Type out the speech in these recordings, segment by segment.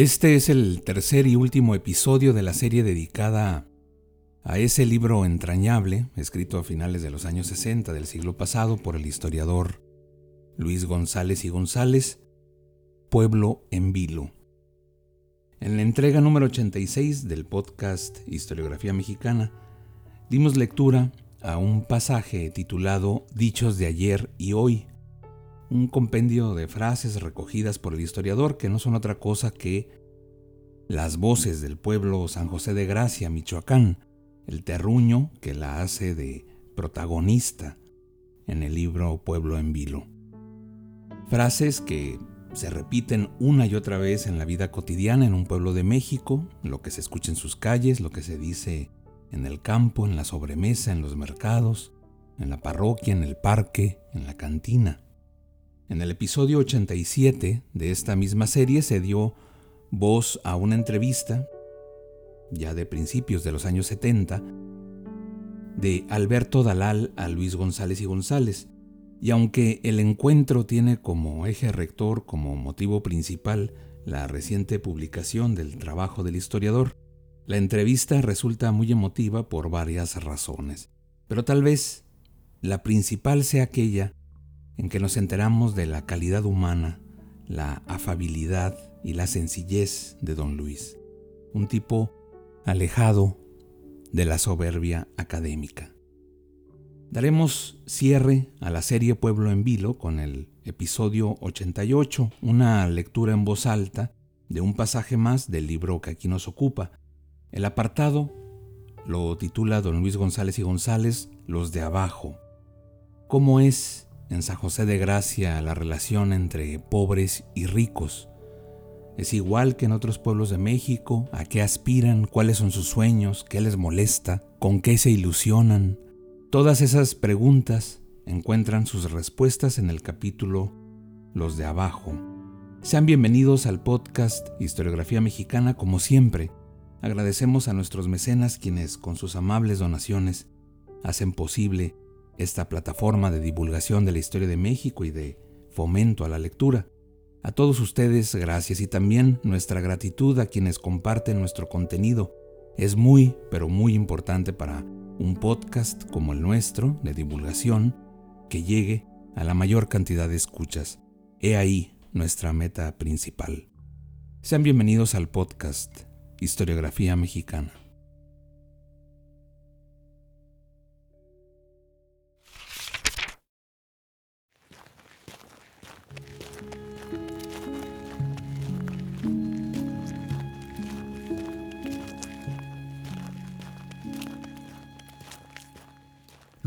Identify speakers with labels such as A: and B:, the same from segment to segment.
A: Este es el tercer y último episodio de la serie dedicada a ese libro entrañable, escrito a finales de los años 60 del siglo pasado por el historiador Luis González y González, Pueblo en Vilo. En la entrega número 86 del podcast Historiografía Mexicana, dimos lectura a un pasaje titulado Dichos de ayer y hoy, un compendio de frases recogidas por el historiador que no son otra cosa que las voces del pueblo San José de Gracia, Michoacán, el terruño que la hace de protagonista en el libro Pueblo en Vilo. Frases que se repiten una y otra vez en la vida cotidiana en un pueblo de México, lo que se escucha en sus calles, lo que se dice en el campo, en la sobremesa, en los mercados, en la parroquia, en el parque, en la cantina. En el episodio 87 de esta misma serie se dio voz a una entrevista, ya de principios de los años 70, de Alberto Dalal a Luis González y González. Y aunque el encuentro tiene como eje rector, como motivo principal, la reciente publicación del trabajo del historiador, la entrevista resulta muy emotiva por varias razones. Pero tal vez la principal sea aquella en que nos enteramos de la calidad humana, la afabilidad y la sencillez de don Luis, un tipo alejado de la soberbia académica. Daremos cierre a la serie Pueblo en Vilo con el episodio 88, una lectura en voz alta de un pasaje más del libro que aquí nos ocupa. El apartado lo titula don Luis González y González Los de abajo. ¿Cómo es en San José de Gracia la relación entre pobres y ricos. Es igual que en otros pueblos de México, a qué aspiran, cuáles son sus sueños, qué les molesta, con qué se ilusionan. Todas esas preguntas encuentran sus respuestas en el capítulo Los de abajo. Sean bienvenidos al podcast Historiografía Mexicana como siempre. Agradecemos a nuestros mecenas quienes con sus amables donaciones hacen posible esta plataforma de divulgación de la historia de México y de fomento a la lectura. A todos ustedes, gracias y también nuestra gratitud a quienes comparten nuestro contenido. Es muy, pero muy importante para un podcast como el nuestro de divulgación que llegue a la mayor cantidad de escuchas. He ahí nuestra meta principal. Sean bienvenidos al podcast Historiografía Mexicana.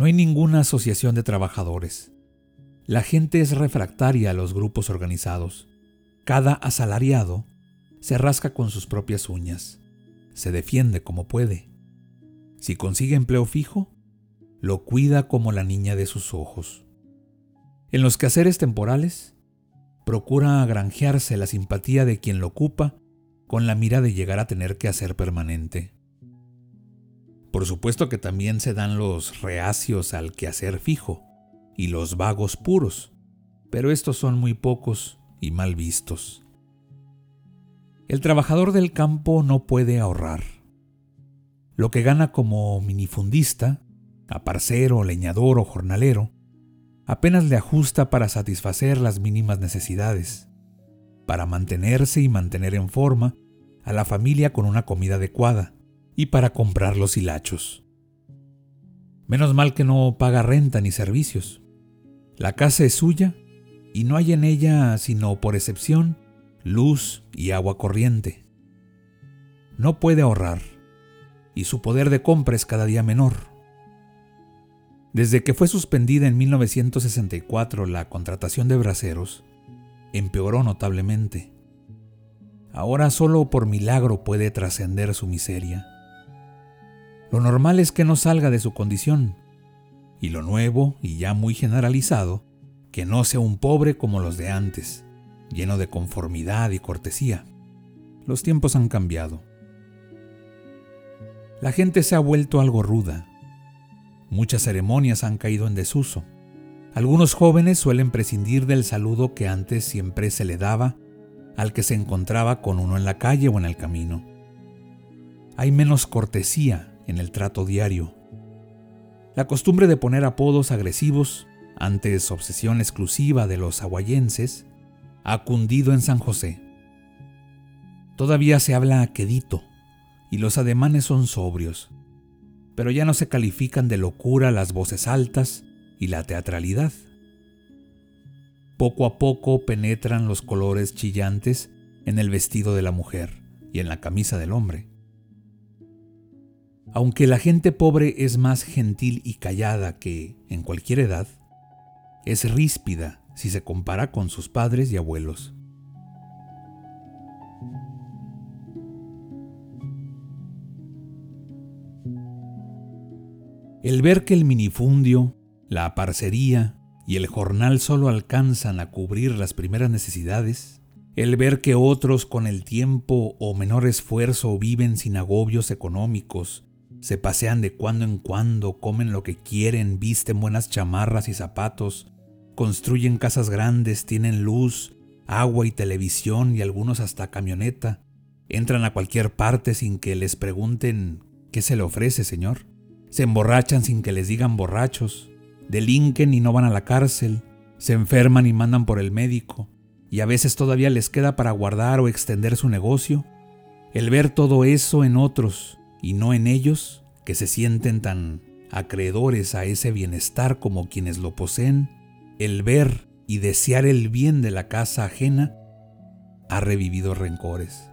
A: No hay ninguna asociación de trabajadores. La gente es refractaria a los grupos organizados. Cada asalariado se rasca con sus propias uñas. Se defiende como puede. Si consigue empleo fijo, lo cuida como la niña de sus ojos. En los quehaceres temporales, procura granjearse la simpatía de quien lo ocupa con la mira de llegar a tener que hacer permanente. Por supuesto que también se dan los reacios al quehacer fijo y los vagos puros, pero estos son muy pocos y mal vistos. El trabajador del campo no puede ahorrar. Lo que gana como minifundista, aparcero, leñador o jornalero, apenas le ajusta para satisfacer las mínimas necesidades, para mantenerse y mantener en forma a la familia con una comida adecuada, y para comprar los hilachos. Menos mal que no paga renta ni servicios. La casa es suya y no hay en ella, sino por excepción, luz y agua corriente. No puede ahorrar y su poder de compra es cada día menor. Desde que fue suspendida en 1964 la contratación de braceros, empeoró notablemente. Ahora solo por milagro puede trascender su miseria. Lo normal es que no salga de su condición, y lo nuevo y ya muy generalizado, que no sea un pobre como los de antes, lleno de conformidad y cortesía. Los tiempos han cambiado. La gente se ha vuelto algo ruda. Muchas ceremonias han caído en desuso. Algunos jóvenes suelen prescindir del saludo que antes siempre se le daba al que se encontraba con uno en la calle o en el camino. Hay menos cortesía en el trato diario. La costumbre de poner apodos agresivos, antes obsesión exclusiva de los aguayenses, ha cundido en San José. Todavía se habla quedito y los ademanes son sobrios, pero ya no se califican de locura las voces altas y la teatralidad. Poco a poco penetran los colores chillantes en el vestido de la mujer y en la camisa del hombre. Aunque la gente pobre es más gentil y callada que en cualquier edad, es ríspida si se compara con sus padres y abuelos. El ver que el minifundio, la parcería y el jornal solo alcanzan a cubrir las primeras necesidades, el ver que otros con el tiempo o menor esfuerzo viven sin agobios económicos, se pasean de cuando en cuando, comen lo que quieren, visten buenas chamarras y zapatos, construyen casas grandes, tienen luz, agua y televisión y algunos hasta camioneta, entran a cualquier parte sin que les pregunten qué se le ofrece, señor, se emborrachan sin que les digan borrachos, delinquen y no van a la cárcel, se enferman y mandan por el médico, y a veces todavía les queda para guardar o extender su negocio, el ver todo eso en otros y no en ellos, que se sienten tan acreedores a ese bienestar como quienes lo poseen, el ver y desear el bien de la casa ajena, ha revivido rencores.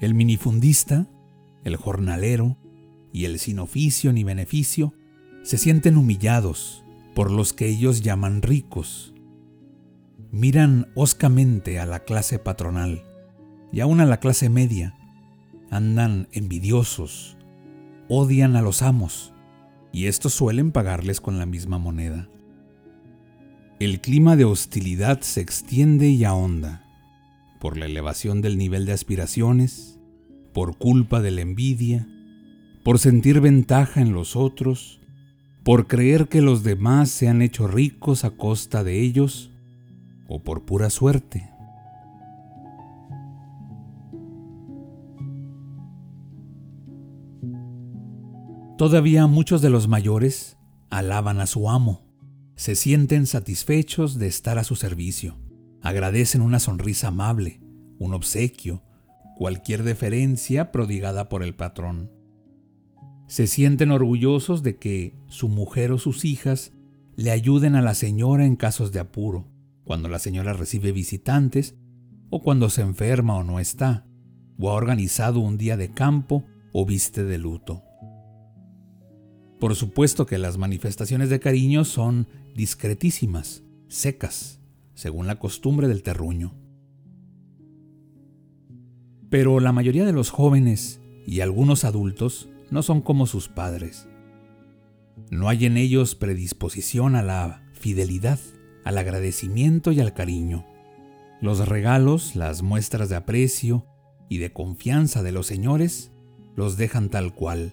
A: El minifundista, el jornalero y el sin oficio ni beneficio se sienten humillados por los que ellos llaman ricos. Miran hoscamente a la clase patronal y aún a la clase media. Andan envidiosos, odian a los amos y estos suelen pagarles con la misma moneda. El clima de hostilidad se extiende y ahonda por la elevación del nivel de aspiraciones, por culpa de la envidia, por sentir ventaja en los otros, por creer que los demás se han hecho ricos a costa de ellos o por pura suerte. Todavía muchos de los mayores alaban a su amo, se sienten satisfechos de estar a su servicio, agradecen una sonrisa amable, un obsequio, cualquier deferencia prodigada por el patrón. Se sienten orgullosos de que su mujer o sus hijas le ayuden a la señora en casos de apuro, cuando la señora recibe visitantes o cuando se enferma o no está, o ha organizado un día de campo o viste de luto. Por supuesto que las manifestaciones de cariño son discretísimas, secas, según la costumbre del terruño. Pero la mayoría de los jóvenes y algunos adultos no son como sus padres. No hay en ellos predisposición a la fidelidad, al agradecimiento y al cariño. Los regalos, las muestras de aprecio y de confianza de los señores los dejan tal cual.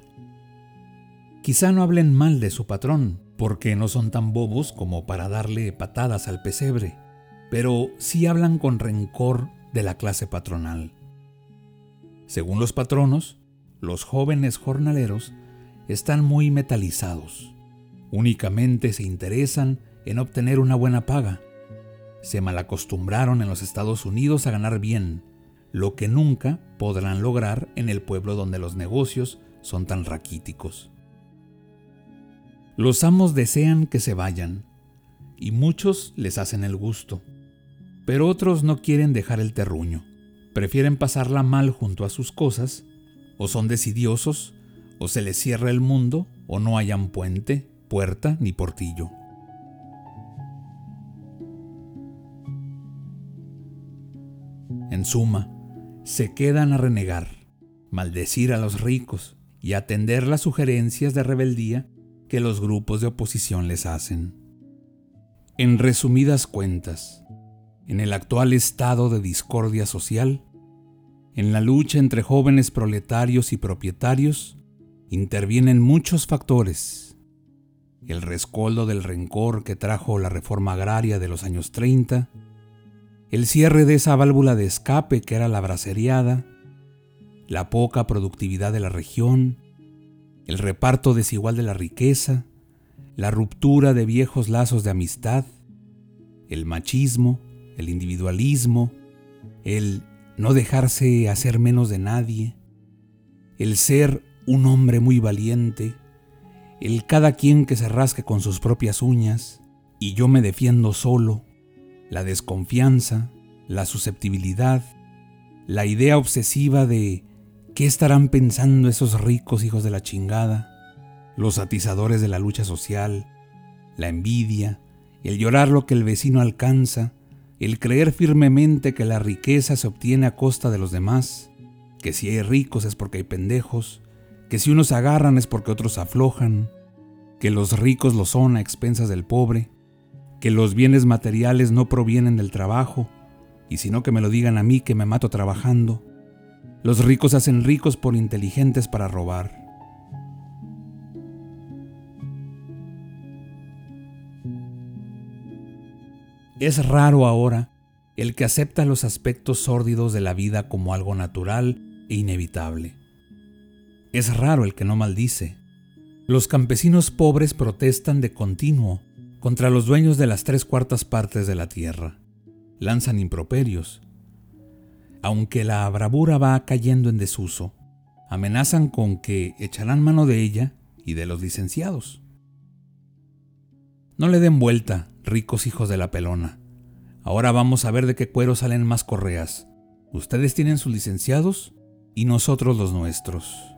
A: Quizá no hablen mal de su patrón, porque no son tan bobos como para darle patadas al pesebre, pero sí hablan con rencor de la clase patronal. Según los patronos, los jóvenes jornaleros están muy metalizados. Únicamente se interesan en obtener una buena paga. Se malacostumbraron en los Estados Unidos a ganar bien, lo que nunca podrán lograr en el pueblo donde los negocios son tan raquíticos. Los amos desean que se vayan, y muchos les hacen el gusto, pero otros no quieren dejar el terruño, prefieren pasarla mal junto a sus cosas o son decidiosos, o se les cierra el mundo, o no hayan puente, puerta ni portillo. En suma, se quedan a renegar, maldecir a los ricos y atender las sugerencias de rebeldía que los grupos de oposición les hacen. En resumidas cuentas, en el actual estado de discordia social, en la lucha entre jóvenes proletarios y propietarios, intervienen muchos factores. El rescoldo del rencor que trajo la reforma agraria de los años 30, el cierre de esa válvula de escape que era la braceriada, la poca productividad de la región, el reparto desigual de la riqueza, la ruptura de viejos lazos de amistad, el machismo, el individualismo, el no dejarse hacer menos de nadie, el ser un hombre muy valiente, el cada quien que se rasque con sus propias uñas y yo me defiendo solo, la desconfianza, la susceptibilidad, la idea obsesiva de qué estarán pensando esos ricos hijos de la chingada, los atizadores de la lucha social, la envidia, el llorar lo que el vecino alcanza, el creer firmemente que la riqueza se obtiene a costa de los demás, que si hay ricos es porque hay pendejos, que si unos agarran es porque otros aflojan, que los ricos lo son a expensas del pobre, que los bienes materiales no provienen del trabajo, y sino que me lo digan a mí que me mato trabajando. Los ricos hacen ricos por inteligentes para robar. Es raro ahora el que acepta los aspectos sórdidos de la vida como algo natural e inevitable. Es raro el que no maldice. Los campesinos pobres protestan de continuo contra los dueños de las tres cuartas partes de la tierra. Lanzan improperios. Aunque la bravura va cayendo en desuso, amenazan con que echarán mano de ella y de los licenciados. No le den vuelta, ricos hijos de la pelona. Ahora vamos a ver de qué cuero salen más correas. Ustedes tienen sus licenciados y nosotros los nuestros.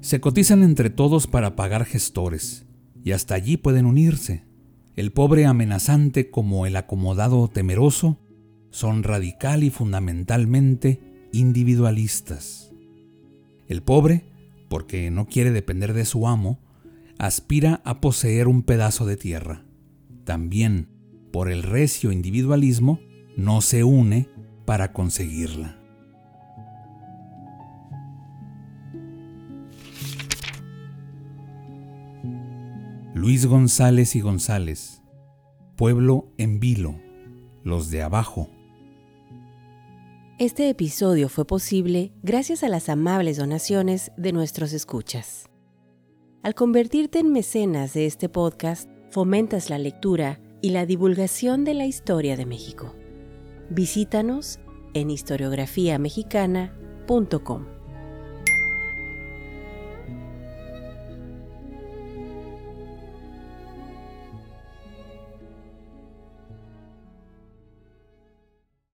A: Se cotizan entre todos para pagar gestores, y hasta allí pueden unirse. El pobre amenazante como el acomodado temeroso son radical y fundamentalmente individualistas. El pobre porque no quiere depender de su amo, aspira a poseer un pedazo de tierra. También, por el recio individualismo, no se une para conseguirla. Luis González y González, Pueblo en Vilo, los de abajo.
B: Este episodio fue posible gracias a las amables donaciones de nuestros escuchas. Al convertirte en mecenas de este podcast, fomentas la lectura y la divulgación de la historia de México. Visítanos en historiografiamexicana.com.